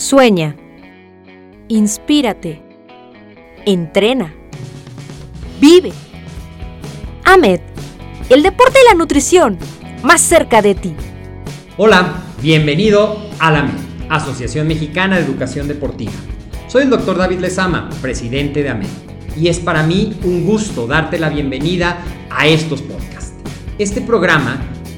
Sueña. Inspírate. Entrena. Vive. AMED, el deporte y la nutrición, más cerca de ti. Hola, bienvenido a la AMED, Asociación Mexicana de Educación Deportiva. Soy el doctor David Lezama, presidente de AMED, y es para mí un gusto darte la bienvenida a estos podcasts. Este programa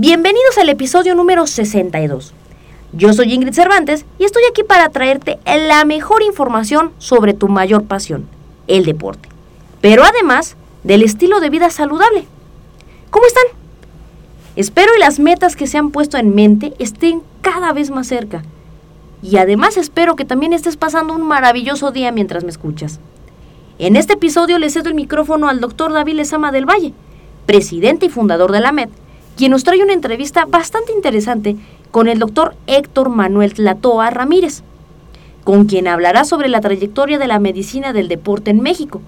Bienvenidos al episodio número 62. Yo soy Ingrid Cervantes y estoy aquí para traerte la mejor información sobre tu mayor pasión, el deporte pero además del estilo de vida saludable. ¿Cómo están? Espero y las metas que se han puesto en mente estén cada vez más cerca. Y además espero que también estés pasando un maravilloso día mientras me escuchas. En este episodio le cedo el micrófono al doctor David Lezama del Valle, presidente y fundador de la MED, quien nos trae una entrevista bastante interesante con el doctor Héctor Manuel Tlatoa Ramírez, con quien hablará sobre la trayectoria de la medicina del deporte en México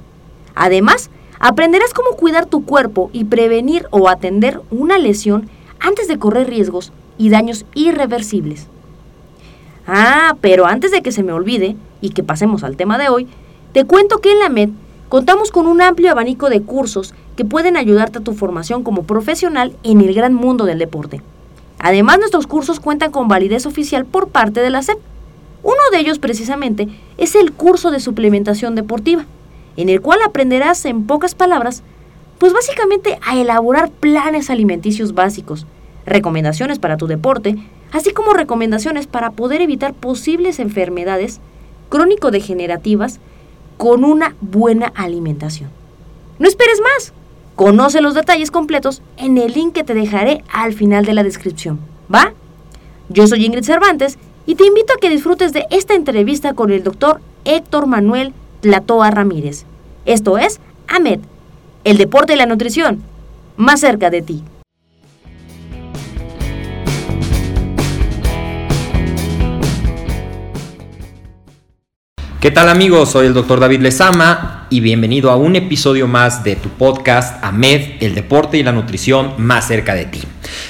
Además, aprenderás cómo cuidar tu cuerpo y prevenir o atender una lesión antes de correr riesgos y daños irreversibles. Ah, pero antes de que se me olvide y que pasemos al tema de hoy, te cuento que en la MED contamos con un amplio abanico de cursos que pueden ayudarte a tu formación como profesional en el gran mundo del deporte. Además, nuestros cursos cuentan con validez oficial por parte de la SEP. Uno de ellos precisamente es el curso de suplementación deportiva en el cual aprenderás en pocas palabras, pues básicamente a elaborar planes alimenticios básicos, recomendaciones para tu deporte, así como recomendaciones para poder evitar posibles enfermedades crónico-degenerativas con una buena alimentación. No esperes más. Conoce los detalles completos en el link que te dejaré al final de la descripción. ¿Va? Yo soy Ingrid Cervantes y te invito a que disfrutes de esta entrevista con el doctor Héctor Manuel Tlatoa Ramírez. Esto es AMED, el deporte y la nutrición, más cerca de ti. ¿Qué tal amigos? Soy el doctor David Lezama y bienvenido a un episodio más de tu podcast AMED, el deporte y la nutrición más cerca de ti.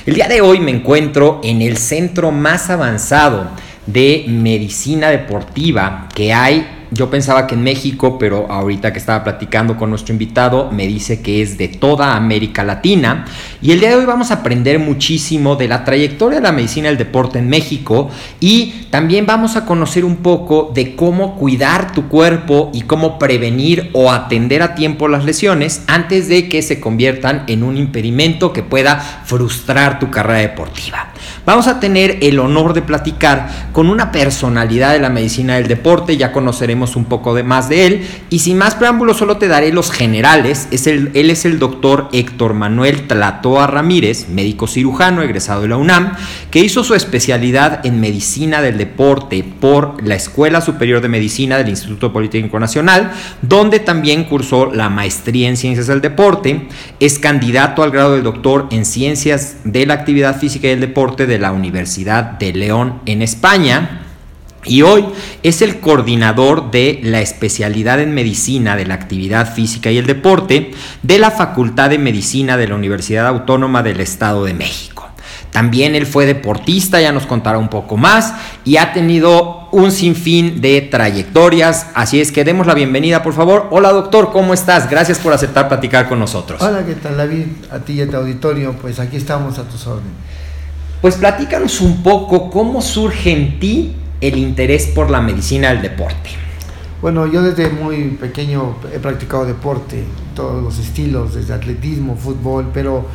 El día de hoy me encuentro en el centro más avanzado de medicina deportiva que hay yo pensaba que en México, pero ahorita que estaba platicando con nuestro invitado, me dice que es de toda América Latina. Y el día de hoy vamos a aprender muchísimo de la trayectoria de la medicina del deporte en México y también vamos a conocer un poco de cómo cuidar tu cuerpo y cómo prevenir o atender a tiempo las lesiones antes de que se conviertan en un impedimento que pueda frustrar tu carrera deportiva. Vamos a tener el honor de platicar con una personalidad de la medicina del deporte, ya conoceremos un poco de más de él. Y sin más preámbulos, solo te daré los generales. Es el, él es el doctor Héctor Manuel Tlatoa Ramírez, médico cirujano egresado de la UNAM, que hizo su especialidad en medicina del deporte por la Escuela Superior de Medicina del Instituto Politécnico Nacional, donde también cursó la maestría en ciencias del deporte. Es candidato al grado de doctor en ciencias de la actividad física y el deporte de la Universidad de León en España y hoy es el coordinador de la especialidad en medicina de la actividad física y el deporte de la Facultad de Medicina de la Universidad Autónoma del Estado de México. También él fue deportista, ya nos contará un poco más, y ha tenido un sinfín de trayectorias. Así es que demos la bienvenida, por favor. Hola doctor, ¿cómo estás? Gracias por aceptar platicar con nosotros. Hola, ¿qué tal David? A ti y a tu auditorio, pues aquí estamos a tus órdenes. Pues platícanos un poco cómo surge en ti el interés por la medicina del deporte. Bueno, yo desde muy pequeño he practicado deporte, todos los estilos, desde atletismo, fútbol, pero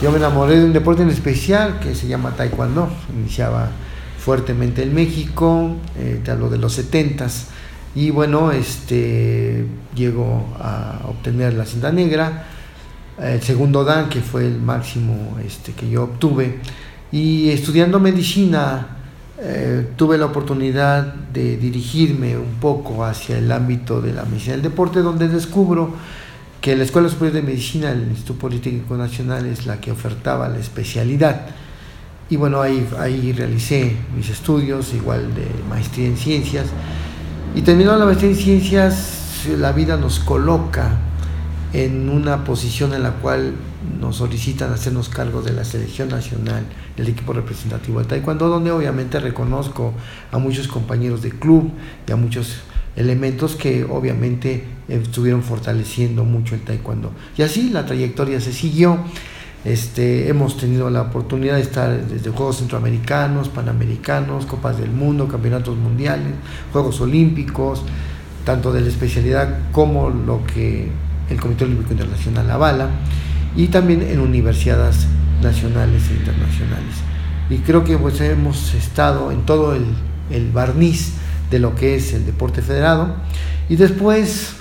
yo me enamoré de un deporte en especial que se llama Taekwondo. Iniciaba fuertemente en México, eh, te hablo de los 70s, y bueno, este, llego a obtener la cinta negra, el segundo dan, que fue el máximo este, que yo obtuve, y estudiando medicina eh, tuve la oportunidad de dirigirme un poco hacia el ámbito de la medicina del deporte, donde descubro que la Escuela Superior de Medicina del Instituto Politécnico Nacional es la que ofertaba la especialidad. Y bueno, ahí, ahí realicé mis estudios, igual de maestría en ciencias. Y terminando la maestría en ciencias, la vida nos coloca en una posición en la cual nos solicitan hacernos cargo de la selección nacional, el equipo representativo de Taekwondo, donde obviamente reconozco a muchos compañeros de club y a muchos elementos que obviamente estuvieron fortaleciendo mucho el Taekwondo. Y así la trayectoria se siguió. Este, hemos tenido la oportunidad de estar desde Juegos Centroamericanos, Panamericanos, Copas del Mundo, Campeonatos Mundiales, Juegos Olímpicos, tanto de la especialidad como lo que el Comité Olímpico Internacional avala y también en universidades nacionales e internacionales. Y creo que pues hemos estado en todo el, el barniz de lo que es el deporte federado y después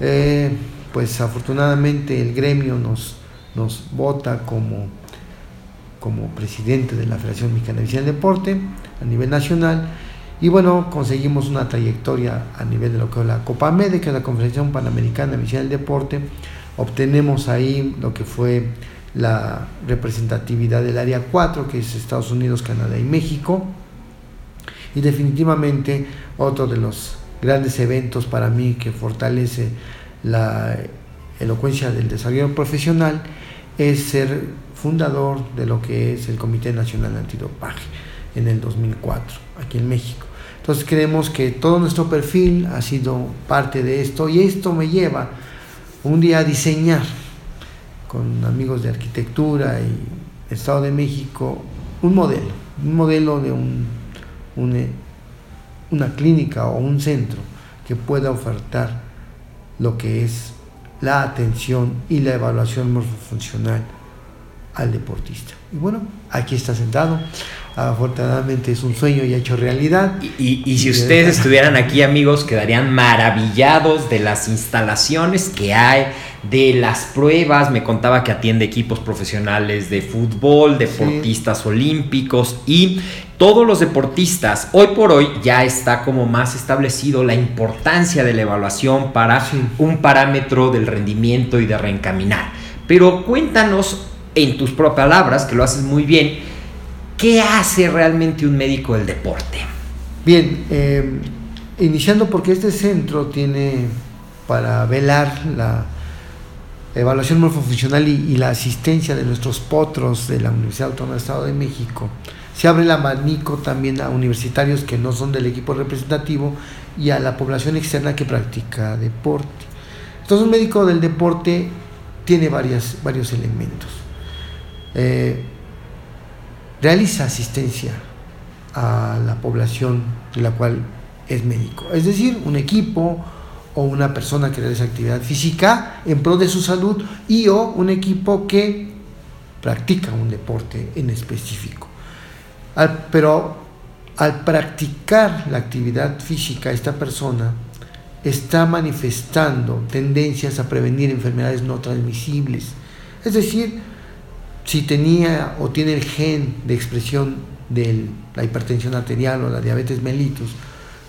eh, pues afortunadamente el gremio nos, nos vota como, como presidente de la Federación Mexicana de Deporte a nivel nacional y bueno, conseguimos una trayectoria a nivel de lo que es la Copa América, que es la Confederación Panamericana de Medicina del Deporte, obtenemos ahí lo que fue la representatividad del área 4, que es Estados Unidos, Canadá y México. Y definitivamente otro de los grandes eventos para mí que fortalece la elocuencia del desarrollo profesional es ser fundador de lo que es el Comité Nacional Antidopaje en el 2004, aquí en México. Entonces creemos que todo nuestro perfil ha sido parte de esto y esto me lleva un día a diseñar con amigos de arquitectura y Estado de México un modelo, un modelo de un, una clínica o un centro que pueda ofertar lo que es la atención y la evaluación morfofuncional al deportista. Y bueno, aquí está sentado. Afortunadamente es un sueño y hecho realidad. Y, si ustedes estuvieran aquí, amigos, quedarían maravillados de las instalaciones que hay, de las pruebas. Me contaba que atiende equipos profesionales de fútbol, deportistas olímpicos y todos los deportistas. Hoy por hoy ya está como más establecido la importancia de la evaluación para un parámetro del rendimiento y de reencaminar. Pero cuéntanos en tus propias palabras, que lo haces muy bien, ¿qué hace realmente un médico del deporte? Bien, em, iniciando porque este centro tiene para velar la evaluación morfofuncional y, la asistencia de nuestros potros de la Universidad Autónoma del Estado de México. Se abre el abanico también a universitarios que no son del equipo representativo y a la población externa que practica deporte. Entonces un médico del deporte tiene varias, varios elementos. Eh, realiza asistencia a la población de la cual es médico, es decir, un equipo o una persona que realiza actividad física en pro de su salud y o un equipo que practica un deporte en específico. pero al practicar la actividad física, esta persona está manifestando tendencias a prevenir enfermedades no transmisibles. Es decir, si tenía o tiene el gen de expresión de la hipertensión arterial o la diabetes mellitus,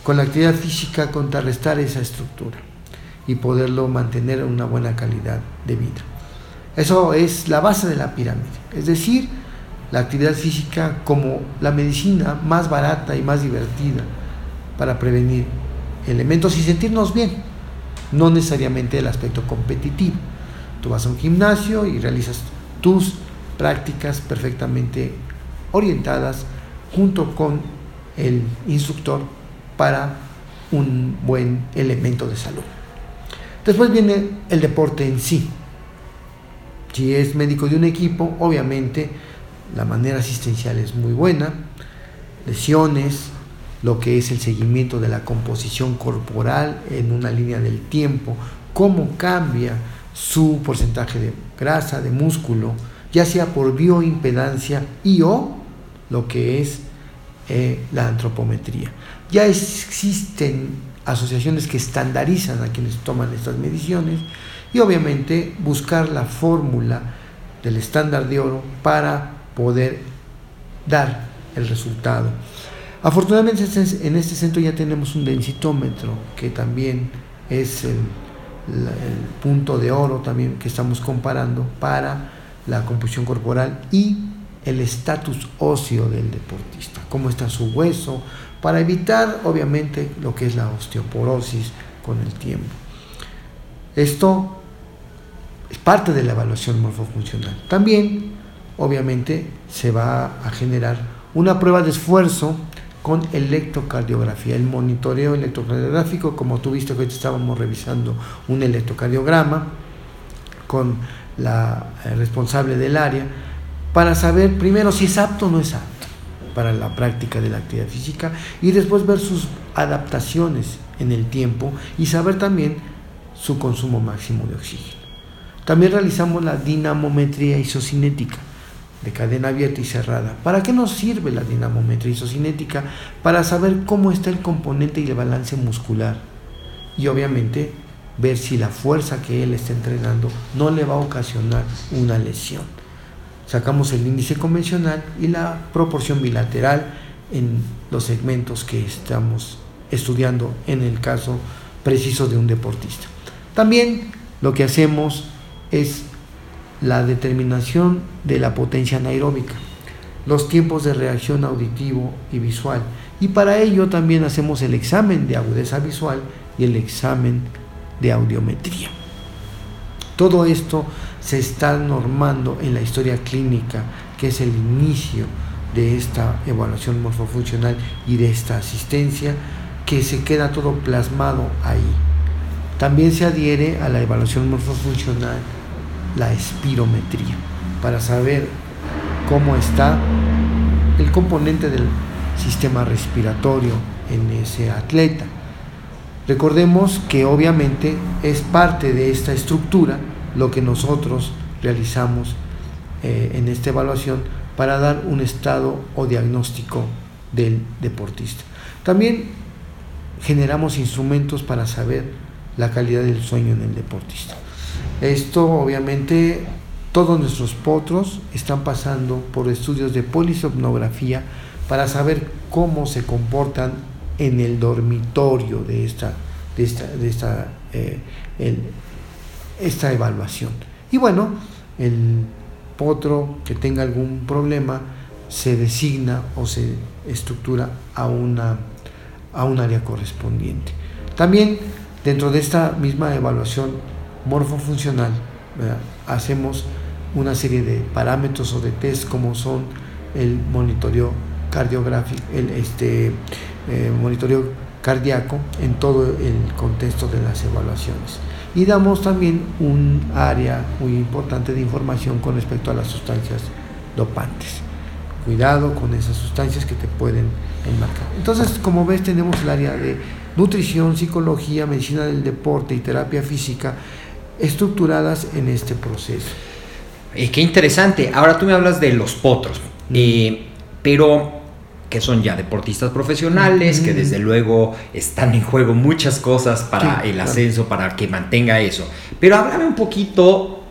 con la actividad física contrarrestar esa estructura y poderlo mantener en una buena calidad de vida. Eso es la base de la pirámide, es decir, la actividad física como la medicina más barata y más divertida para prevenir elementos y sentirnos bien, no necesariamente el aspecto competitivo. Tú vas a un gimnasio y realizas tus prácticas perfectamente orientadas junto con el instructor para un buen elemento de salud. Después viene el deporte en sí. Si es médico de un equipo, obviamente la manera asistencial es muy buena. Lesiones, lo que es el seguimiento de la composición corporal en una línea del tiempo, cómo cambia su porcentaje de grasa, de músculo, ya sea por bioimpedancia y o lo que es eh, la antropometría. Ya existen asociaciones que estandarizan a quienes toman estas mediciones y obviamente buscar la fórmula del estándar de oro para poder dar el resultado. Afortunadamente en este centro ya tenemos un densitómetro que también es el, punto de oro también que estamos comparando para la composición corporal y el estatus óseo del deportista, cómo está su hueso, para evitar obviamente lo que es la osteoporosis con el tiempo. Esto es parte de la evaluación morfofuncional. También obviamente se va a generar una prueba de esfuerzo con electrocardiografía. El monitoreo electrocardiográfico, como tú viste que estábamos revisando un electrocardiograma con la eh, responsable del área, para saber primero si es apto o no es apto para la práctica de la actividad física y después ver sus adaptaciones en el tiempo y saber también su consumo máximo de oxígeno. También realizamos la dinamometría isocinética de cadena abierta y cerrada. ¿Para qué nos sirve la dinamometría isocinética? Para saber cómo está el componente y el balance muscular. Y obviamente ver si la fuerza que él está entrenando no le va a ocasionar una lesión. Sacamos el índice convencional y la proporción bilateral en los segmentos que estamos estudiando en el caso preciso de un deportista. También lo que hacemos es la determinación de la potencia anaeróbica, los tiempos de reacción auditivo y visual. Y para ello también hacemos el examen de agudeza visual y el examen de audiometría. Todo esto se está normando en la historia clínica, que es el inicio de esta evaluación morfofuncional y de esta asistencia, que se queda todo plasmado ahí. También se adhiere a la evaluación morfofuncional la espirometría para saber cómo está el componente del sistema respiratorio en ese atleta. Recordemos que obviamente es parte de esta estructura lo que nosotros realizamos eh, en esta evaluación para dar un estado o diagnóstico del deportista. También generamos instrumentos para saber la calidad del sueño en el deportista. Esto obviamente todos nuestros potros están pasando por estudios de polisomnografía para saber cómo se comportan en el dormitorio de esta, de esta, eh, esta evaluación. Y bueno, el potro que tenga algún problema se designa o se estructura a, una, a un área correspondiente. También dentro de esta misma evaluación morfofuncional, hacemos una serie de parámetros o de test como son el monitoreo cardiográfico, el este, eh, monitoreo cardíaco en todo el contexto de las evaluaciones. Y damos también un área muy importante de información con respecto a las sustancias dopantes. Cuidado con esas sustancias que te pueden enmarcar. Entonces, como ves, tenemos el área de nutrición, psicología, medicina del deporte y terapia física estructuradas en este proceso. Eh, qué interesante. Ahora tú me hablas de los potros, eh, pero que son ya deportistas profesionales, que desde luego están en juego muchas cosas para el ascenso, para que mantenga eso. Pero háblame un poquito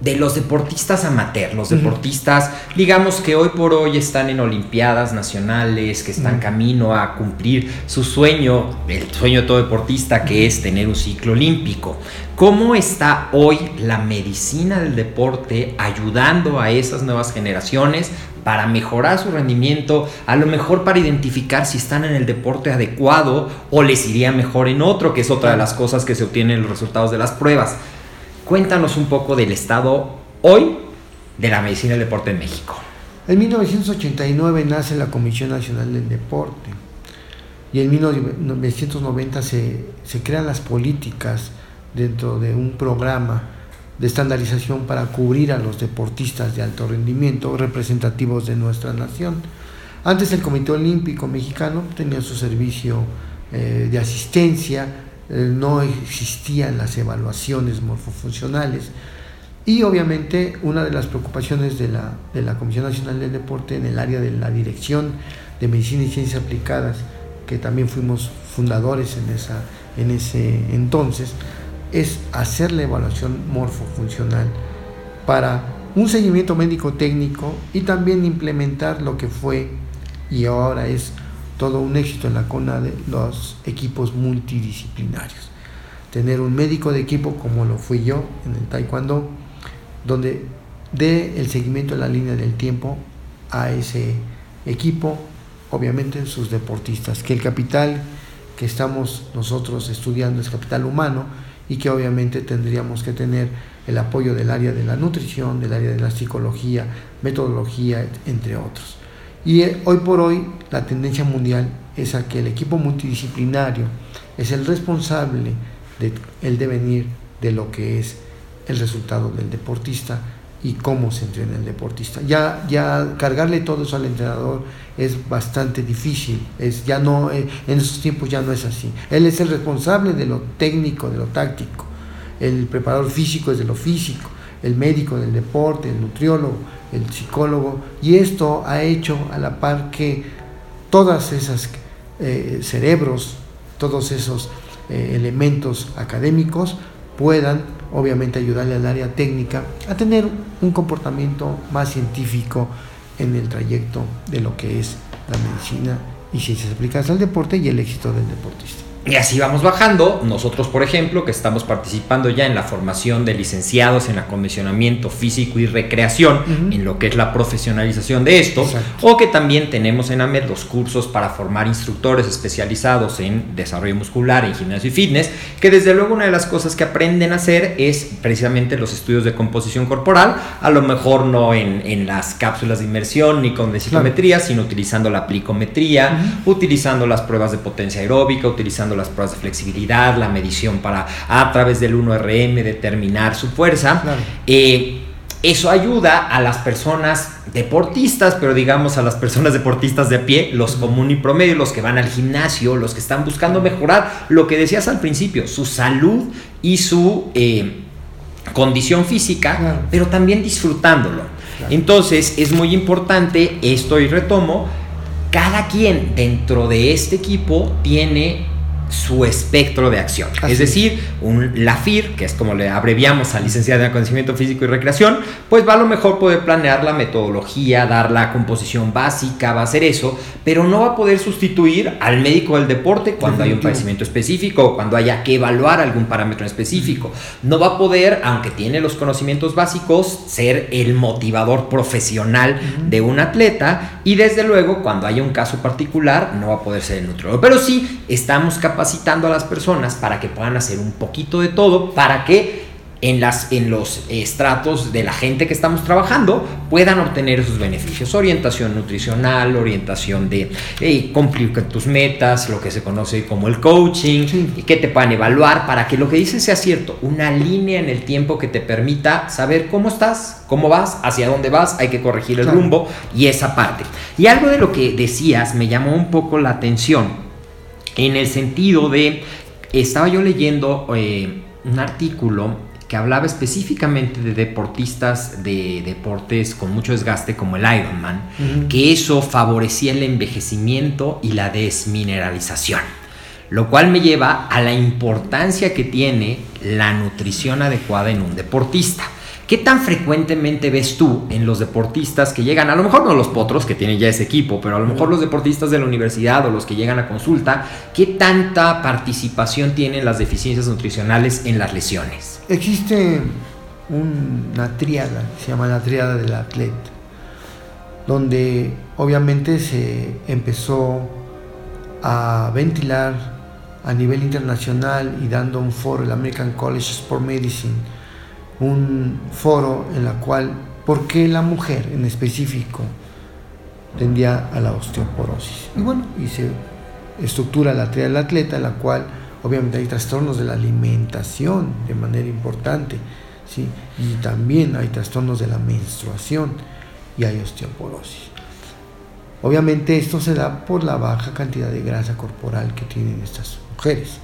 de los deportistas amateur, los deportistas, digamos que hoy por hoy están en Olimpiadas nacionales, que están camino a cumplir su sueño, el sueño de todo deportista, que es tener un ciclo olímpico. ¿Cómo está hoy la medicina del deporte ayudando a esas nuevas generaciones para mejorar su rendimiento, a lo mejor para identificar si están en el deporte adecuado o les iría mejor en otro, que es otra de las cosas que se obtienen en los resultados de las pruebas? Cuéntanos un poco del estado hoy de la medicina del deporte en México. En 1989 nace la Comisión Nacional del Deporte y en 1990 se, se crean las políticas dentro de un programa de estandarización para cubrir a los deportistas de alto rendimiento representativos de nuestra nación. Antes el Comité Olímpico Mexicano tenía su servicio eh, de asistencia, eh, no existían las evaluaciones morfofuncionales y obviamente una de las preocupaciones de la, de la Comisión Nacional del Deporte en el área de la Dirección de Medicina y Ciencias Aplicadas, que también fuimos fundadores en, esa, en ese entonces, es hacer la evaluación morfofuncional para un seguimiento médico técnico y también implementar lo que fue y ahora es todo un éxito en la CONADE los equipos multidisciplinarios. Tener un médico de equipo como lo fui yo en el Taekwondo, donde dé el seguimiento en la línea del tiempo a ese equipo, obviamente sus deportistas, que el capital que estamos nosotros estudiando es capital humano y que obviamente tendríamos que tener el apoyo del área de la nutrición, del área de la psicología, metodología, entre otros. Y eh, hoy por hoy la tendencia mundial es a que el equipo multidisciplinario es el responsable del devenir de lo que es el resultado del deportista y cómo se entrena el deportista. Ya, ya cargarle todo eso al entrenador es bastante difícil, es, ya no, eh, en esos tiempos ya no es así. Él es el responsable de lo técnico, de lo táctico, el preparador físico es de lo físico, el médico del deporte, el nutriólogo, el psicólogo, y esto ha hecho a la par que todas esas eh, cerebros, todos esos eh, elementos académicos puedan obviamente ayudarle al área técnica a tener un comportamiento más científico en el trayecto de lo que es la medicina y ciencias aplicadas al deporte y el éxito del deportista. Y así vamos bajando. Nosotros, por ejemplo, que estamos participando ya en la formación de licenciados en acondicionamiento físico y recreación, en lo que es la profesionalización de esto, o que también tenemos en AMED los cursos para formar instructores especializados en desarrollo muscular, en gimnasio y fitness, que desde luego una de las cosas que aprenden a hacer es precisamente los estudios de composición corporal, a lo mejor no en, las cápsulas de inmersión ni con densitometría, sino utilizando la plicometría, utilizando las pruebas de potencia aeróbica, utilizando las pruebas de flexibilidad, la medición para a través del 1RM determinar su fuerza. Eh, eso ayuda a las personas deportistas, pero digamos a las personas deportistas de pie, los común y promedio, los que van al gimnasio, los que están buscando mejorar lo que decías al principio, su salud y su eh, condición física, pero también disfrutándolo. Entonces es muy importante, esto y retomo, cada quien dentro de este equipo tiene su espectro de acción. es decir, un, la FIR, que es como le abreviamos a licenciada en conocimiento físico y recreación, pues va a lo mejor poder planear la metodología, dar la composición básica, va a hacer eso, pero no va a poder sustituir al médico del deporte cuando hay un padecimiento específico o cuando haya que evaluar algún parámetro específico. No va a poder, aunque tiene los conocimientos básicos, ser el motivador profesional de un atleta y desde luego cuando haya un caso particular no va a poder ser el nutriólogo. Pero sí estamos capacitados capacitando a las personas para que puedan hacer un poquito de todo, para que en, las, en los estratos de la gente que estamos trabajando puedan obtener esos beneficios. Orientación nutricional, orientación de cumplir tus metas, lo que se conoce como el coaching, y que te puedan evaluar para que lo que dices sea cierto. Una línea en el tiempo que te permita saber cómo estás, cómo vas, hacia dónde vas, hay que corregir el rumbo y esa parte. Y algo de lo que decías me llamó un poco la atención en el sentido de, estaba yo leyendo eh, un artículo que hablaba específicamente de deportistas de deportes con mucho desgaste como el Ironman, que eso favorecía el envejecimiento y la desmineralización, lo cual me lleva a la importancia que tiene la nutrición adecuada en un deportista. ¿Qué tan frecuentemente ves tú en los deportistas que llegan, a lo mejor no los potros que tienen ya ese equipo, pero a lo mejor los deportistas de la universidad o los que llegan a consulta, qué tanta participación tienen las deficiencias nutricionales en las lesiones? Existe una triada, se llama la triada del atleta, donde obviamente se empezó a ventilar a nivel internacional y dando un foro, el American College Sport Medicine, un foro en la cual, ¿por qué la mujer en específico tendía a la osteoporosis. Y bueno, y se estructura la tría del atleta, en la cual obviamente hay trastornos de la alimentación de manera importante, ¿sí? y también hay trastornos de la menstruación y hay osteoporosis. Obviamente esto se da por la baja cantidad de grasa corporal que tienen estas mujeres.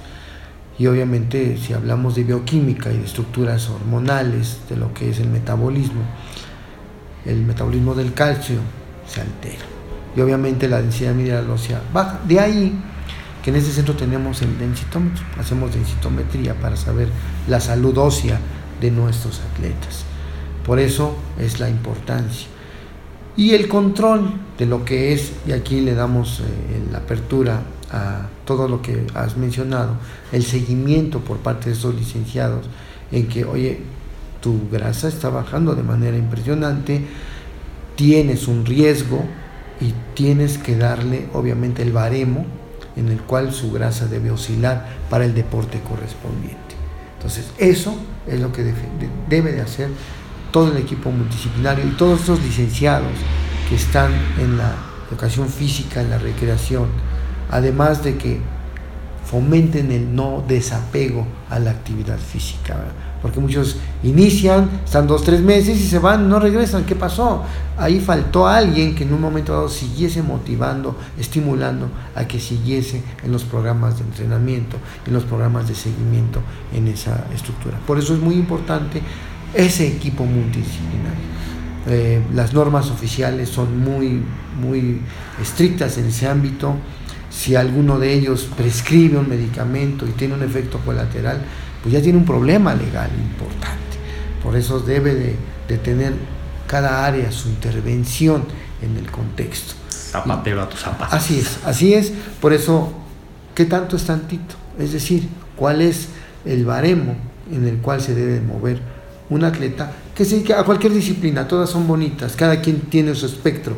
Y obviamente si hablamos de bioquímica y de estructuras hormonales, de lo que es el metabolismo, el metabolismo del calcio se altera. Y obviamente la densidad mineral ósea baja. De ahí que en este centro tenemos el densitómetro, hacemos densitometría para saber la salud ósea de nuestros atletas. Por eso es la importancia. Y el control de lo que es, y aquí le damos eh, la apertura a todo lo que has mencionado, el seguimiento por parte de estos licenciados, en que, oye, tu grasa está bajando de manera impresionante, tienes un riesgo y tienes que darle, obviamente, el baremo en el cual su grasa debe oscilar para el deporte correspondiente. Entonces, eso es lo que debe de hacer todo el equipo multidisciplinario y todos estos licenciados que están en la educación física, en la recreación, además de que fomenten el no desapego a la actividad física, porque muchos inician, están dos, tres meses y se van, no regresan, ¿qué pasó? Ahí faltó alguien que en un momento dado siguiese motivando, estimulando a que siguiese en los programas de entrenamiento, en los programas de seguimiento en esa estructura. Por eso es muy importante ese equipo multidisciplinario. Eh, las normas oficiales son muy, muy estrictas en ese ámbito si alguno de ellos prescribe un medicamento y tiene un efecto colateral, pues ya tiene un problema legal importante. Por eso debe de, tener cada área su intervención en el contexto. Zapatero a tu zapato. Así es, así es. Por eso, ¿qué tanto es tantito? Es decir, ¿cuál es el baremo en el cual se debe mover un atleta? Que sí, que a cualquier disciplina, todas son bonitas, cada quien tiene su espectro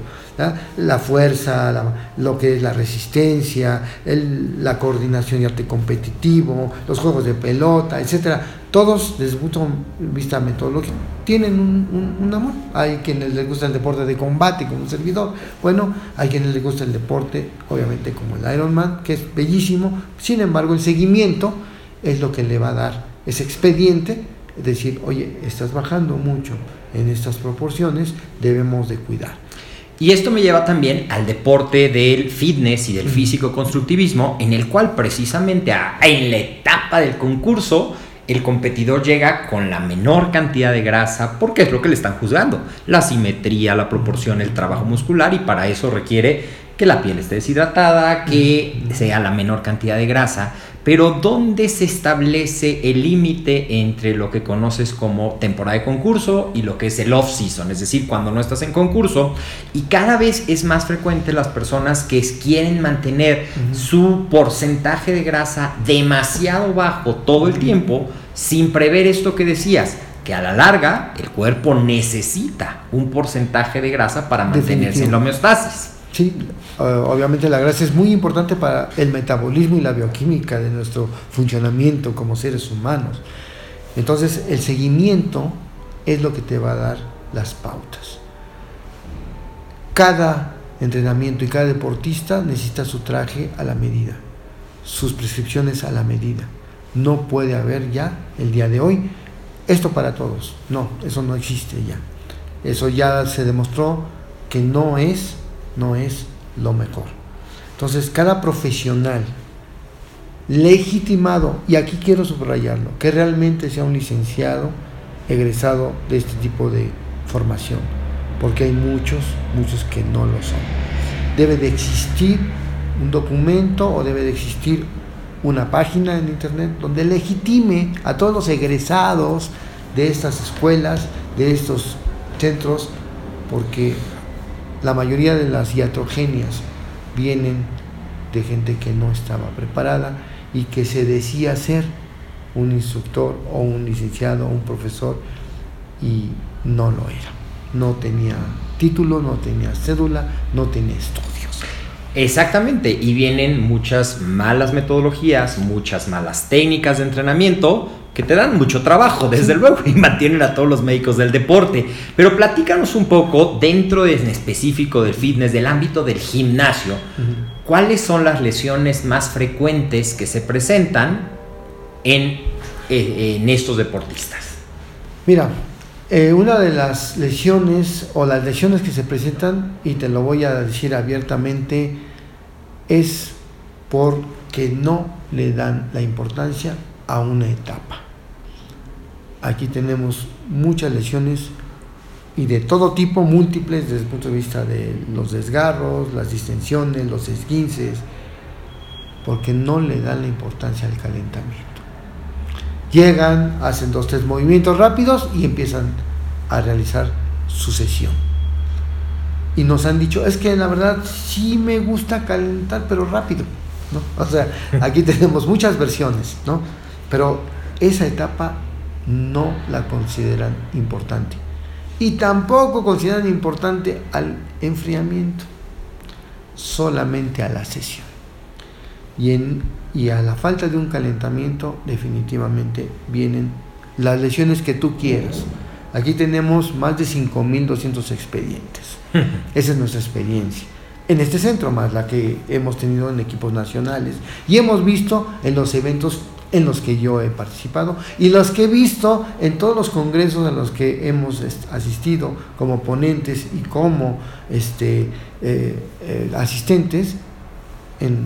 la fuerza, lo que es la resistencia, la coordinación y arte competitivo, los juegos de pelota, etcétera. Todos, desde el punto de vista metodológico, tienen un, amor. Hay quienes les gusta el deporte de combate como un servidor. Bueno, hay quienes les gusta el deporte, obviamente, como el Ironman, que es bellísimo. Sin embargo, el seguimiento es lo que le va a dar ese expediente, decir, oye, estás bajando mucho en estas proporciones, debemos de cuidar. Y esto me lleva también al deporte del fitness y del físico constructivismo, en el cual precisamente en la etapa del concurso el competidor llega con la menor cantidad de grasa porque es lo que le están juzgando. La simetría, la proporción, el trabajo muscular y para eso requiere que la piel esté deshidratada, que sea la menor cantidad de grasa. Pero ¿dónde se establece el límite entre lo que conoces como temporada de concurso y lo que es el off-season? Es decir, cuando no estás en concurso. Y cada vez es más frecuente las personas que quieren mantener su porcentaje de grasa demasiado bajo todo el tiempo sin prever esto que decías que a la larga el cuerpo necesita un porcentaje de grasa para mantenerse en la homeostasis. Sí, obviamente la grasa es muy importante para el metabolismo y la bioquímica de nuestro funcionamiento como seres humanos. Entonces el seguimiento es lo que te va a dar las pautas. Cada entrenamiento y cada deportista necesita su traje a la medida, sus prescripciones a la medida. No puede haber ya el día de hoy esto para todos. No, eso no existe ya. Eso ya se demostró que no es no es lo mejor. Entonces, cada profesional legitimado, y aquí quiero subrayarlo, que realmente sea un licenciado egresado de este tipo de formación, porque hay muchos, muchos que no lo son. Debe de existir un documento o debe de existir una página en internet donde legitime a todos los egresados de estas escuelas, de estos centros, porque la mayoría de las iatrogenias vienen de gente que no estaba preparada y que se decía ser un instructor o un licenciado o un profesor y no lo era. No tenía título, no tenía cédula, no tenía estudios. Exactamente, y vienen muchas malas metodologías, muchas malas técnicas de entrenamiento que te dan mucho trabajo, desde luego, y mantienen a todos los médicos del deporte. Pero platícanos un poco, dentro en específico del fitness, del ámbito del gimnasio, ¿cuáles son las lesiones más frecuentes que se presentan en, eh, en estos deportistas? Mira, eh, una de las lesiones o las lesiones que se presentan, y te lo voy a decir abiertamente, es porque no le dan la importancia a una etapa. Aquí tenemos muchas lesiones y de todo tipo, múltiples desde el punto de vista de los desgarros, las distensiones, los esguinces, porque no le dan la importancia al calentamiento. Llegan, hacen dos, tres movimientos rápidos y empiezan a realizar su sesión. Y nos han dicho, es que la verdad sí me gusta calentar, pero rápido. ¿no? O sea, aquí tenemos muchas versiones, ¿no? Pero esa etapa no la consideran importante. Y tampoco consideran importante al enfriamiento, solamente a la sesión. Y en y a la falta de un calentamiento definitivamente vienen las lesiones que tú quieras. Aquí tenemos más de 5.200 expedientes. Esa es nuestra experiencia. En este centro, más la que hemos tenido en equipos nacionales. Y hemos visto en los eventos en los que yo he participado y los que he visto en todos los congresos a los que hemos asistido como ponentes y como este, eh, eh, asistentes en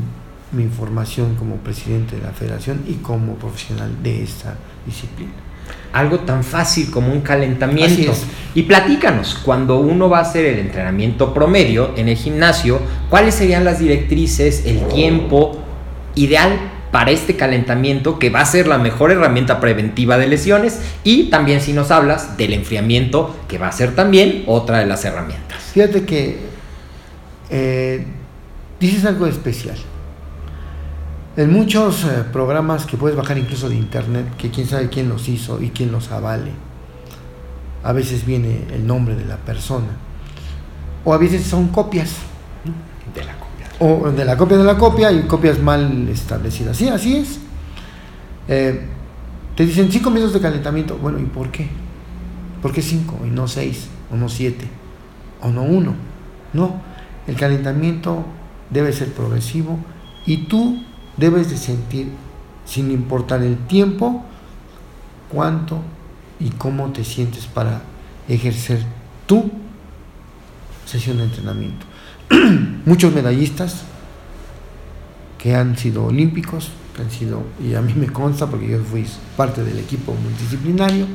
mi formación como presidente de la federación y como profesional de esta disciplina. Algo tan fácil como un calentamiento. Y platícanos, cuando uno va a hacer el entrenamiento promedio en el gimnasio, ¿cuáles serían las directrices, el tiempo ideal para este calentamiento que va a ser la mejor herramienta preventiva de lesiones y también si nos hablas del enfriamiento que va a ser también otra de las herramientas. Fíjate que eh, dices algo especial. En muchos eh, programas que puedes bajar incluso de internet, que quién sabe quién los hizo y quién los avale, a veces viene el nombre de la persona, o a veces son copias. O de la copia de la copia y copias mal establecidas. Sí, así es. Eh, te dicen cinco minutos de calentamiento. Bueno, ¿y por qué? ¿Por qué cinco y no seis o no siete o no uno? No, el calentamiento debe ser progresivo y tú debes de sentir, sin importar el tiempo, cuánto y cómo te sientes para ejercer tu sesión de entrenamiento. Muchos medallistas que han sido olímpicos, que han sido, y a mí me consta porque yo fui parte del equipo multidisciplinario,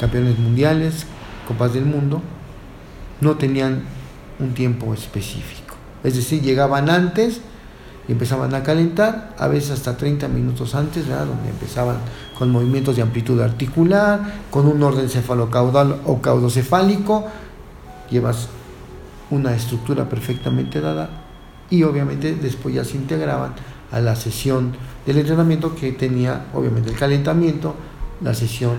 campeones mundiales, copas del mundo, no tenían un tiempo específico. Es decir, llegaban antes y empezaban a calentar, a veces hasta 30 minutos antes, donde empezaban con movimientos de amplitud articular, con un orden cefalocaudal o caudocefálico, llevas una estructura perfectamente dada y obviamente después ya se integraban a la sesión del entrenamiento que tenía obviamente el calentamiento, la sesión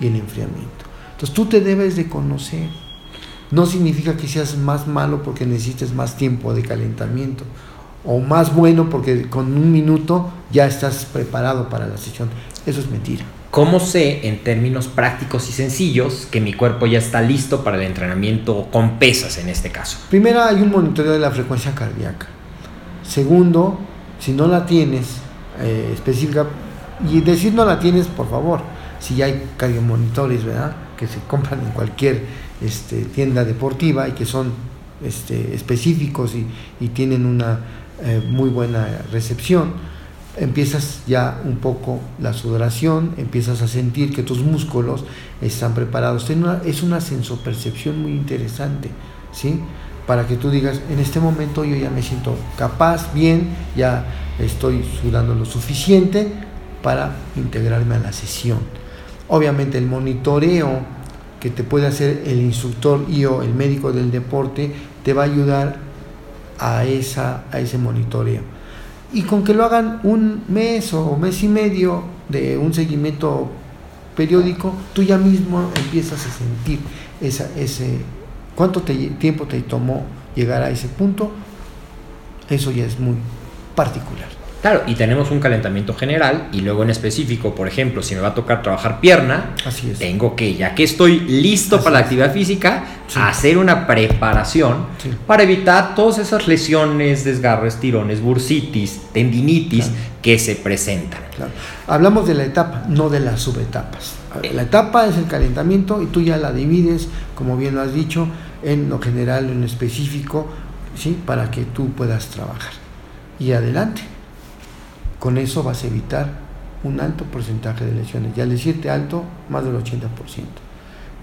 y el enfriamiento. Entonces tú te debes de conocer. No significa que seas más malo porque necesites más tiempo de calentamiento o más bueno porque con un minuto ya estás preparado para la sesión. Eso es mentira. ¿Cómo sé en términos prácticos y sencillos que mi cuerpo ya está listo para el entrenamiento con pesas en este caso? Primero hay un monitoreo de la frecuencia cardíaca. Segundo, si no la tienes eh, específica, y decir no la tienes, por favor, si hay cardiomonitores, ¿verdad? Que se compran en cualquier este, tienda deportiva y que son este, específicos y, y tienen una eh, muy buena recepción, empiezas ya un poco la sudoración, empiezas a sentir que tus músculos están preparados. Es una sensopercepción muy interesante, ¿sí? Para que tú digas, en este momento yo ya me siento capaz, bien, ya estoy sudando lo suficiente para integrarme a la sesión. Obviamente el monitoreo que te puede hacer el instructor y o el médico del deporte te va a ayudar a, esa, a ese monitoreo. Y con que lo hagan un mes o mes y medio de un seguimiento periódico, tú ya mismo empiezas a sentir ese, cuánto tiempo te tomó llegar a ese punto, eso ya es muy particular. Claro, y tenemos un calentamiento general y luego en específico, por ejemplo, si me va a tocar trabajar pierna, Así es. tengo que, ya que estoy listo Así para la actividad física, Sí. hacer una preparación Sí. para evitar todas esas lesiones, desgarres, tirones, bursitis, tendinitis Claro. que se presentan. Claro. Hablamos de la etapa, no de las subetapas. La etapa es el calentamiento y tú ya la divides, como bien lo has dicho, en lo general, en lo específico, ¿sí? para que tú puedas trabajar. Y adelante. Con eso vas a evitar un alto porcentaje de lesiones. Y al decirte alto, más del 80%.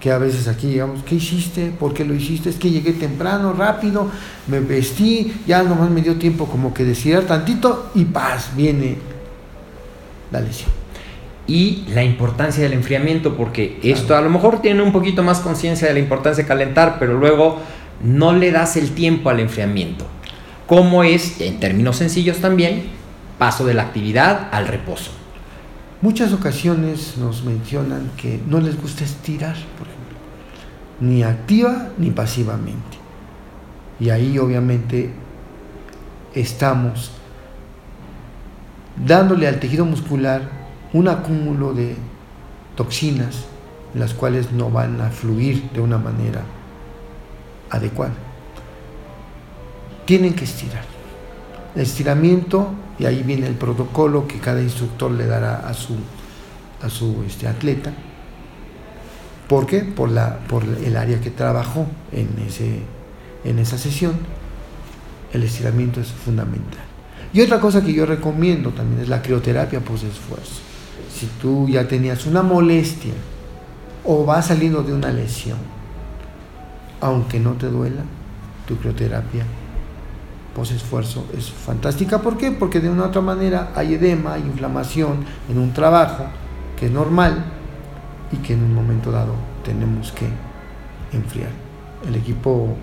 Que a veces aquí llegamos, ¿qué hiciste? ¿Por qué lo hiciste? Es que llegué temprano, rápido, me vestí, ya nomás me dio tiempo como que de estirar tantito y paz, viene la lesión. Y la importancia del enfriamiento, porque Claro. esto a lo mejor tiene un poquito más conciencia de la importancia de calentar, pero luego no le das el tiempo al enfriamiento. ¿Cómo es, en términos sencillos también, paso de la actividad al reposo? Muchas ocasiones nos mencionan que no les gusta estirar, por ejemplo, ni activa ni pasivamente. Y ahí obviamente estamos dándole al tejido muscular un acúmulo de toxinas, las cuales no van a fluir de una manera adecuada. Tienen que estirar. Estiramiento, y ahí viene el protocolo que cada instructor le dará a su, a su este, atleta. ¿Por qué? Por, la, por el área que trabajó en, ese, en esa sesión. El estiramiento es fundamental. Y otra cosa que yo recomiendo también es la crioterapia post-esfuerzo. Si tú ya tenías una molestia o vas saliendo de una lesión, aunque no te duela, tu crioterapia post-esfuerzo es fantástica. ¿Por qué? Porque de una u otra manera hay edema, hay inflamación en un trabajo que es normal y que en un momento dado tenemos que enfriar. El equipo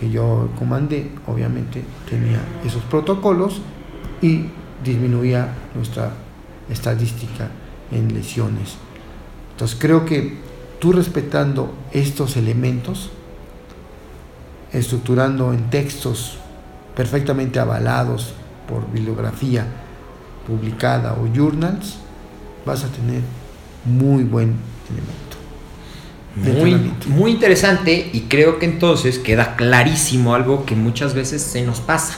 que yo comandé, obviamente, tenía esos protocolos y disminuía nuestra estadística en lesiones. Entonces creo que tú respetando estos elementos, estructurando en textos perfectamente avalados por bibliografía publicada o journals, vas a tener muy buen elemento. Muy, muy interesante y creo que entonces queda clarísimo algo que muchas veces se nos pasa.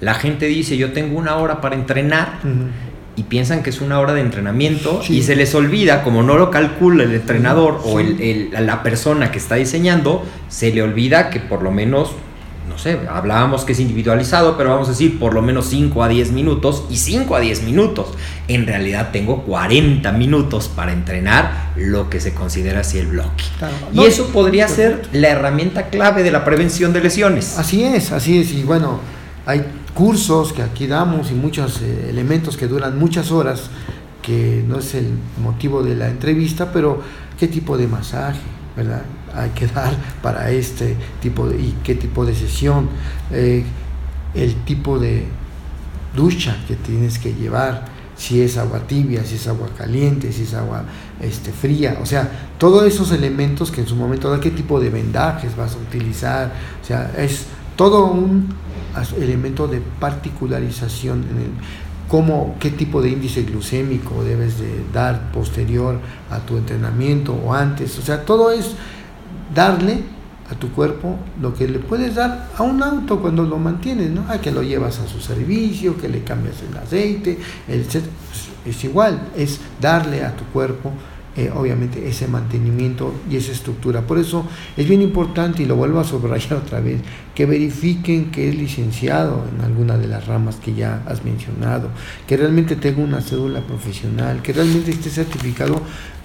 La gente dice, yo tengo una hora para entrenar y piensan que es una hora de entrenamiento Sí. y se les olvida, como no lo calcula el entrenador o Sí. el- el- la persona que está diseñando, se le olvida que por lo menos, no sé, hablábamos que es individualizado, pero vamos a decir por lo menos 5 a 10 minutos y 5 a 10 minutos. En realidad tengo 40 minutos para entrenar lo que se considera así el bloque. Claro. Y eso podría ser perfecto. la herramienta clave de la prevención de lesiones. Así es, así es. Y bueno, hay cursos que aquí damos y muchos eh, elementos que duran muchas horas, que no es el motivo de la entrevista, pero qué tipo de masaje, ¿verdad? Hay que dar para este tipo de, y qué tipo de sesión, eh, el tipo de ducha que tienes que llevar, si es agua tibia, si es agua caliente, si es agua este, fría, o sea, todos esos elementos que en su momento, qué tipo de vendajes vas a utilizar, o sea, es todo un elemento de particularización en el cómo, qué tipo de índice glucémico debes de dar posterior a tu entrenamiento o antes, o sea, todo es darle a tu cuerpo lo que le puedes dar a un auto cuando lo mantienes, ¿no? A que lo llevas a su servicio, que le cambias el aceite, etc. Pues, es igual, es darle a tu cuerpo eh, obviamente ese mantenimiento y esa estructura. Por eso es bien importante, y lo vuelvo a subrayar otra vez, que verifiquen que es licenciado en alguna de las ramas que ya has mencionado, que realmente tenga una cédula profesional, que realmente esté certificado,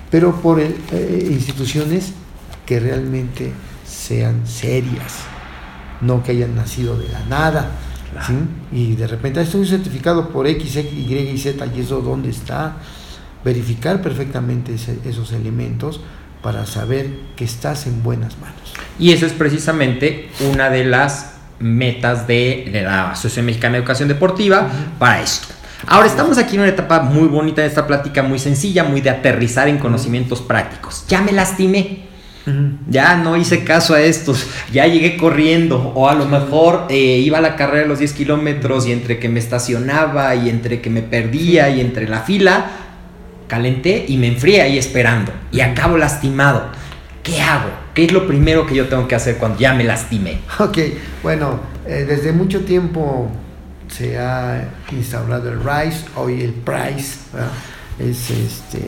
pero por eh, instituciones que realmente sean serias, no que hayan nacido de la nada. Claro. ¿sí? Y de repente "Ah, estoy certificado por X, X, Y y Z, y eso dónde está. Verificar perfectamente ese- esos elementos para saber que estás en buenas manos. Y eso es precisamente una de las metas de, de la Asociación Mexicana de Educación Deportiva para esto. Ahora estamos aquí en una etapa muy bonita de esta plática, muy sencilla, muy de aterrizar en conocimientos prácticos. Ya me lastimé. Ya no hice caso a estos, ya llegué corriendo, o a lo mejor eh, iba a la carrera de los 10 kilómetros y entre que me estacionaba y entre que me perdía y entre la fila, calenté y me enfrié ahí esperando. Y acabo lastimado. ¿Qué hago? ¿Qué es lo primero que yo tengo que hacer cuando ya me lastimé? Ok, bueno, eh, desde mucho tiempo se ha instaurado el RISE, hoy el PRICE, es este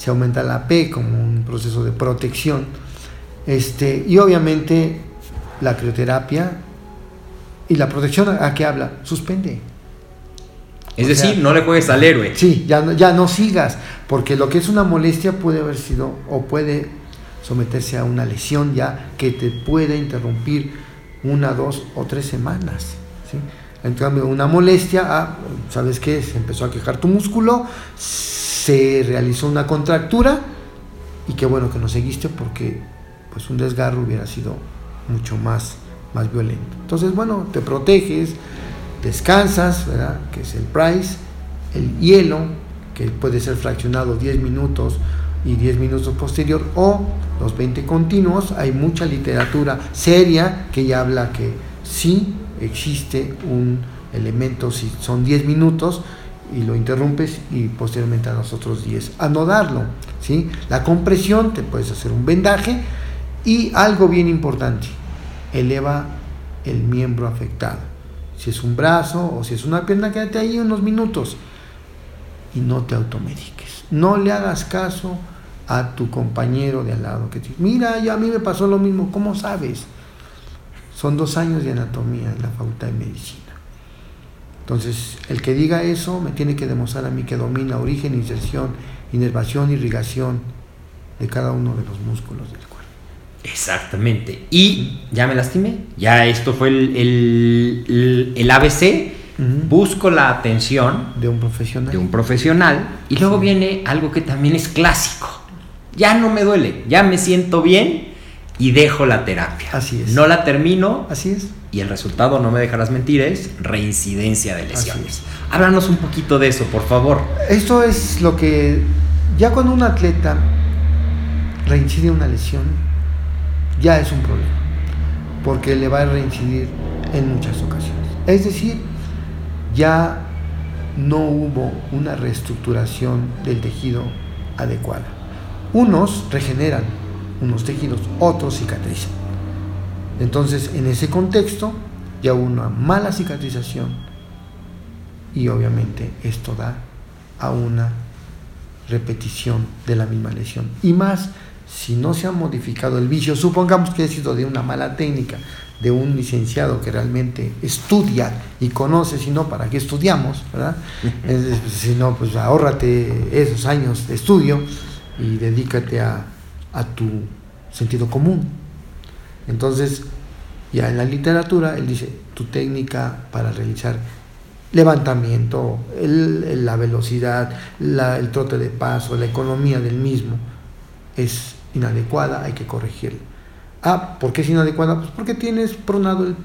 se aumenta la P como un proceso de protección. Este, y obviamente la crioterapia y la protección a qué habla, suspende. Es decir, no le juegues al héroe. Sí, ya no, ya no sigas, porque lo que es una molestia puede haber sido o puede someterse a una lesión ya que te puede interrumpir una, dos o tres semanas. ¿sí? En cambio, una molestia, ah, ¿sabes qué? Se empezó a quejar tu músculo, se realizó una contractura y qué bueno que no seguiste porque pues un desgarro hubiera sido mucho más, más violento. Entonces, bueno, te proteges, descansas, ¿verdad? Que es el price, el hielo, que puede ser fraccionado 10 minutos y 10 minutos posterior, o los 20 continuos. Hay mucha literatura seria que ya habla que sí existe un elemento, si son 10 minutos, y lo interrumpes y posteriormente a los otros 10 anodarlo. ¿sí? La compresión, te puedes hacer un vendaje y algo bien importante, eleva el miembro afectado. Si es un brazo o si es una pierna, quédate ahí unos minutos y no te automediques. No le hagas caso a tu compañero de al lado que te mira, ya a mí me pasó lo mismo, ¿cómo sabes? Son dos años de anatomía en la Facultad de Medicina. Entonces, el que diga eso me tiene que demostrar a mí que domina origen, inserción, inervación, irrigación de cada uno de los músculos del cuerpo. Exactamente. Y ya me lastimé. Ya esto fue el, el, ABC. Busco la atención de un profesional. De un profesional. Y luego viene algo que también es clásico. Ya no me duele, ya me siento bien y dejo la terapia. Así es. No la termino. Así es y el resultado, no me dejarás mentir, es reincidencia de lesiones. Háblanos un poquito de eso, por favor. Esto es lo que, ya cuando un atleta reincide una lesión, ya es un problema, porque le va a reincidir en muchas ocasiones. Es decir, ya no hubo una reestructuración del tejido adecuada. Unos regeneran unos tejidos, otros cicatrizan. Entonces, en ese contexto, ya hubo una mala cicatrización y obviamente esto da a una repetición de la misma lesión. Y más, si no se ha modificado el vicio, supongamos que ha sido de una mala técnica, de un licenciado que realmente estudia y conoce, si no, ¿para qué estudiamos? ¿verdad? si no, pues ahórrate esos años de estudio y dedícate a, a tu sentido común. Entonces, ya en la literatura, él dice, tu técnica para realizar levantamiento, la velocidad, el trote de paso, la economía del mismo, es inadecuada, hay que corregirla. Ah, ¿por qué es inadecuada? Pues porque tienes pronado el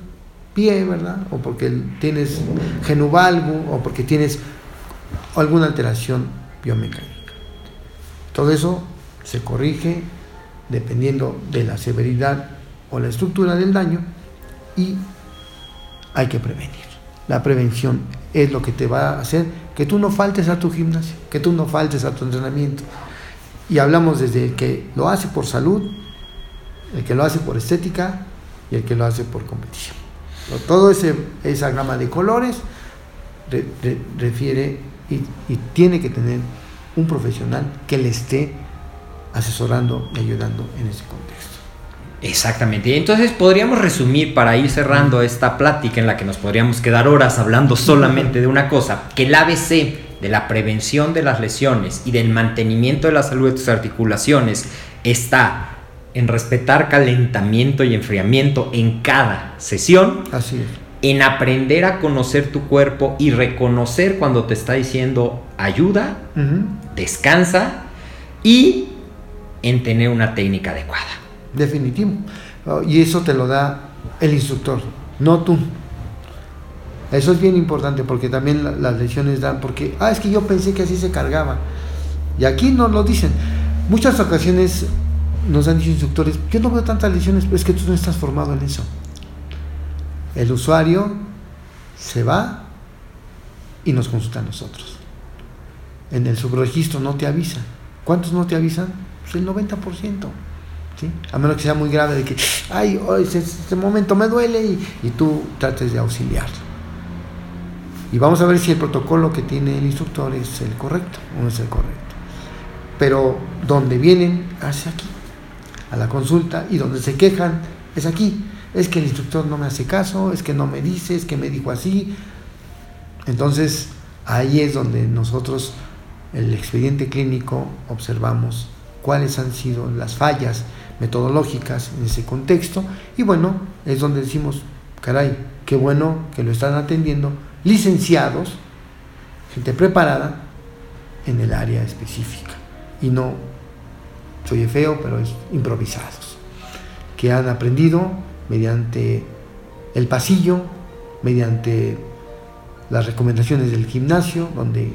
pie, ¿verdad? O porque tienes genuvalgo, o porque tienes alguna alteración biomecánica. Todo eso se corrige dependiendo de la severidad o la estructura del daño y hay que prevenir. La prevención es lo que te va a hacer que tú no faltes a tu gimnasio, que tú no faltes a tu entrenamiento. Y hablamos desde el que lo hace por salud, el que lo hace por estética y el que lo hace por competición. Todo ese, esa gama de colores refiere y, y tiene que tener un profesional que le esté asesorando y ayudando en ese contexto. Exactamente. Entonces podríamos resumir para ir cerrando esta plática en la que nos podríamos quedar horas hablando solamente de una cosa, que el ABC de la prevención de las lesiones y del mantenimiento de la salud de tus articulaciones está en respetar calentamiento y enfriamiento en cada sesión. Así es. En aprender a conocer tu cuerpo y reconocer cuando te está diciendo ayuda, descansa y en tener una técnica adecuada definitivo. Y eso te lo da el instructor, no tú. Eso es bien importante porque también las lesiones dan, porque, ah, es que yo pensé que así se cargaba. Y aquí nos lo dicen. Muchas ocasiones nos han dicho instructores, yo no veo tantas lesiones, pero es que tú no estás formado en eso. El usuario se va y nos consulta a nosotros. En el subregistro no te avisa. ¿Cuántos no te avisan? Pues el 90%. ¿sí? A menos que sea muy grave de que, ay, ese, este momento me duele y, y tú trates de auxiliarlo. Y vamos a ver si el protocolo que tiene el instructor es el correcto o no es el correcto. Pero donde vienen, hace aquí, a la consulta, y donde se quejan, es aquí. Es que el instructor no me hace caso, es que no me dice, es que me dijo así. Entonces, ahí es donde nosotros, el expediente clínico, observamos cuáles han sido las fallas metodológicas en ese contexto. Y bueno, es donde decimos, caray, qué bueno que lo están atendiendo licenciados, gente preparada en el área específica y no, soy feo, pero es improvisados, que han aprendido mediante el pasillo, mediante las recomendaciones del gimnasio, donde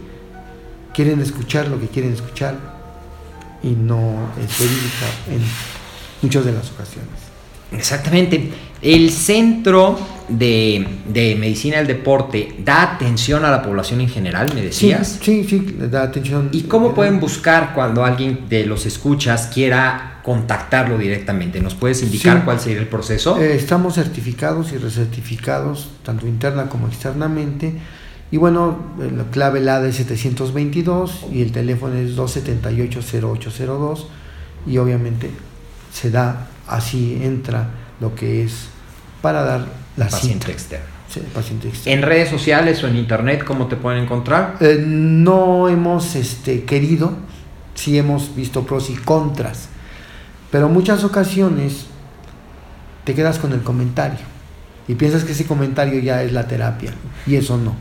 quieren escuchar lo que quieren escuchar y no es verídica en muchas de las ocasiones. Exactamente. El Centro de, Medicina del Deporte da atención a la población en general, me decías. Sí, sí, le da atención. ¿Y cómo pueden buscar cuando alguien de los escuchas quiera contactarlo directamente? ¿Nos puedes indicar cuál sería el proceso? Eh, estamos certificados y recertificados, tanto interna como externamente. Y bueno, la clave LADA es 722 y el teléfono es 278-0802 y obviamente se da, así entra lo que es para dar la paciente externo. Sí, paciente externo. ¿En redes sociales o en internet cómo te pueden encontrar? Eh, no hemos este, querido, sí hemos visto pros y contras, pero muchas ocasiones te quedas con el comentario y piensas que ese comentario ya es la terapia y eso no,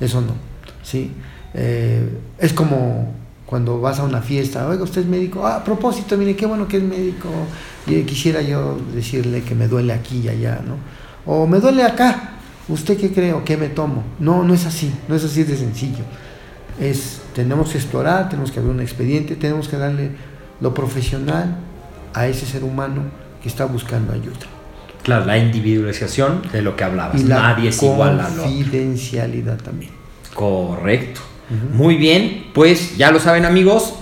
eso no, ¿sí? Eh, es como cuando vas a una fiesta, oiga, usted es médico, ah, a propósito, mire, qué bueno que es médico, y quisiera yo decirle que me duele aquí y allá, ¿no? O me duele acá, ¿usted qué cree o qué me tomo? No, no es así, no es así de sencillo. Es, tenemos que explorar, tenemos que abrir un expediente, tenemos que darle lo profesional a ese ser humano que está buscando ayuda. Claro, la individualización de lo que hablabas. Y Nadie es igual a lo Confidencialidad también. Correcto. Muy bien, pues ya lo saben amigos,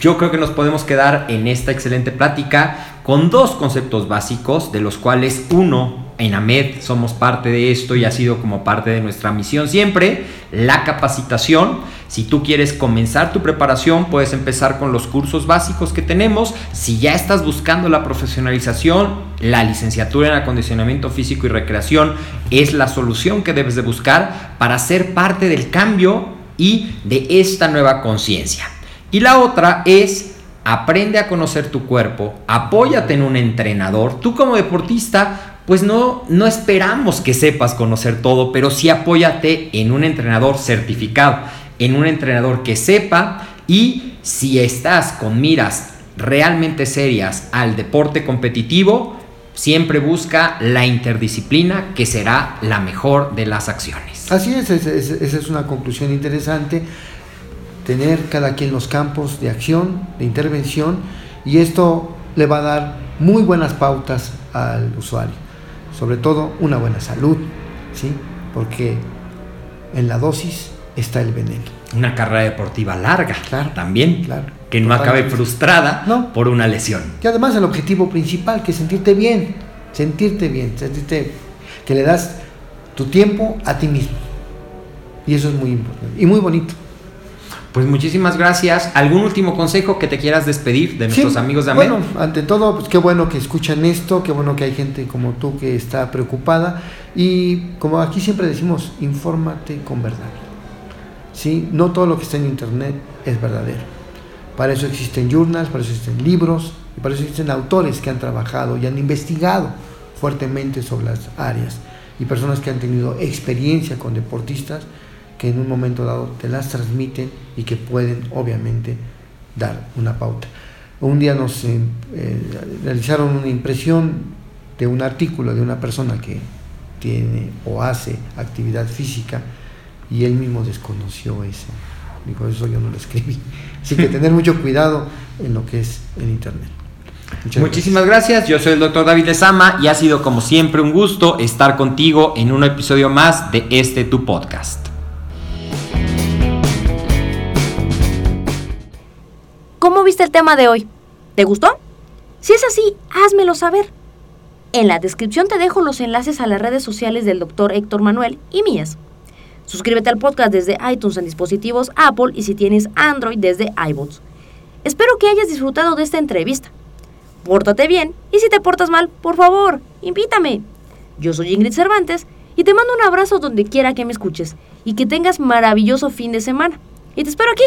yo creo que nos podemos quedar en esta excelente plática con dos conceptos básicos, de los cuales uno, en AMED somos parte de esto y ha sido como parte de nuestra misión siempre, la capacitación. Si tú quieres comenzar tu preparación, puedes empezar con los cursos básicos que tenemos. Si ya estás buscando la profesionalización, la licenciatura en acondicionamiento físico y recreación es la solución que debes de buscar para ser parte del cambio y de esta nueva conciencia. Y la otra es aprende a conocer tu cuerpo, apóyate en un entrenador. Tú como deportista, pues no, no esperamos que sepas conocer todo, pero sí apóyate en un entrenador certificado, en un entrenador que sepa y si estás con miras realmente serias al deporte competitivo, siempre busca la interdisciplina que será la mejor de las acciones. Así es, esa es una conclusión interesante, tener cada quien los campos de acción, de intervención, y esto le va a dar muy buenas pautas al usuario, sobre todo una buena salud, ¿sí? porque en la dosis está el veneno. Una carrera deportiva larga, claro, también. Claro que no acabe frustrada por una lesión. Y además el objetivo principal, que es sentirte bien, sentirte bien, sentirte que le das tu tiempo a ti mismo. Y eso es muy importante y muy bonito. Pues muchísimas gracias. ¿Algún último consejo que te quieras despedir de nuestros amigos de AMED? Bueno, ante todo, pues qué bueno que escuchan esto, qué bueno que hay gente como tú que está preocupada. Y como aquí siempre decimos, infórmate con verdad. ¿Sí? No todo lo que está en internet es verdadero para eso existen journals, para eso existen libros y para eso existen autores que han trabajado y han investigado fuertemente sobre las áreas y personas que han tenido experiencia con deportistas que en un momento dado te las transmiten y que pueden obviamente dar una pauta. Un día nos eh, eh, realizaron una impresión de un artículo de una persona que tiene o hace actividad física y él mismo desconoció eso. Dijo, eso yo no lo escribí. Así que tener mucho cuidado en lo que es el Internet. Muchísimas gracias. Yo soy el doctor David Lezama y ha sido como siempre un gusto estar contigo en un episodio más de este tu podcast. ¿Cómo viste el tema de hoy? ¿Te gustó? Si es así, házmelo saber. En la descripción te dejo los enlaces a las redes sociales del doctor Héctor Manuel y mías. Suscríbete al podcast desde iTunes en dispositivos Apple y si tienes Android desde iBots. Espero que hayas disfrutado de esta entrevista. Pórtate bien y si te portas mal, por favor, invítame. Yo soy Ingrid Cervantes y te mando un abrazo donde quiera que me escuches y que tengas maravilloso fin de semana. Y te espero aquí.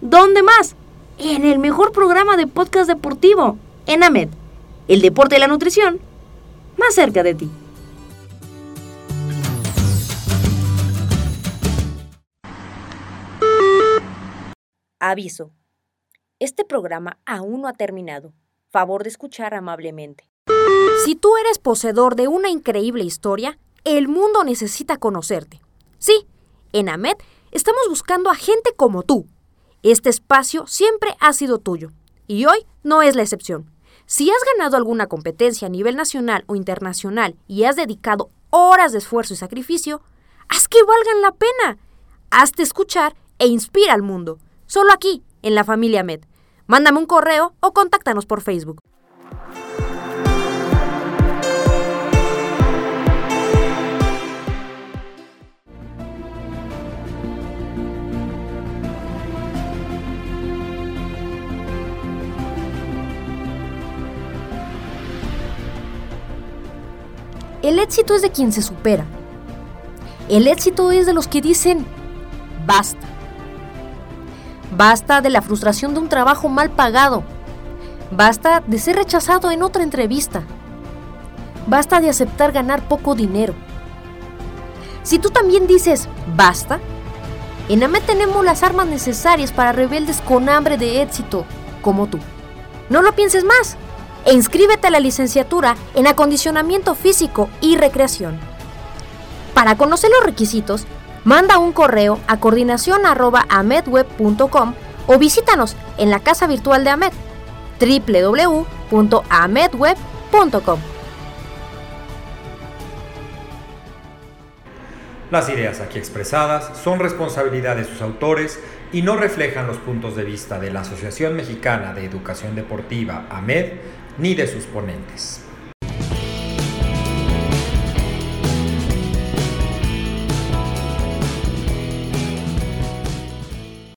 ¿Dónde más? En el mejor programa de podcast deportivo, en AMED, el deporte y la nutrición, más cerca de ti. Aviso. Este programa aún no ha terminado. Favor de escuchar amablemente. Si tú eres poseedor de una increíble historia, el mundo necesita conocerte. Sí, en AMED estamos buscando a gente como tú. Este espacio siempre ha sido tuyo y hoy no es la excepción. Si has ganado alguna competencia a nivel nacional o internacional y has dedicado horas de esfuerzo y sacrificio, haz que valgan la pena. Hazte escuchar e inspira al mundo. Solo aquí, en la familia Med. Mándame un correo o contáctanos por Facebook. El éxito es de quien se supera. El éxito es de los que dicen, basta. Basta de la frustración de un trabajo mal pagado. Basta de ser rechazado en otra entrevista. Basta de aceptar ganar poco dinero. Si tú también dices basta, en AME tenemos las armas necesarias para rebeldes con hambre de éxito, como tú. No lo pienses más e inscríbete a la licenciatura en acondicionamiento físico y recreación. Para conocer los requisitos, manda un correo a coordinación.amedweb.com o visítanos en la casa virtual de AMED www.amedweb.com. Las ideas aquí expresadas son responsabilidad de sus autores y no reflejan los puntos de vista de la Asociación Mexicana de Educación Deportiva, AMED, ni de sus ponentes.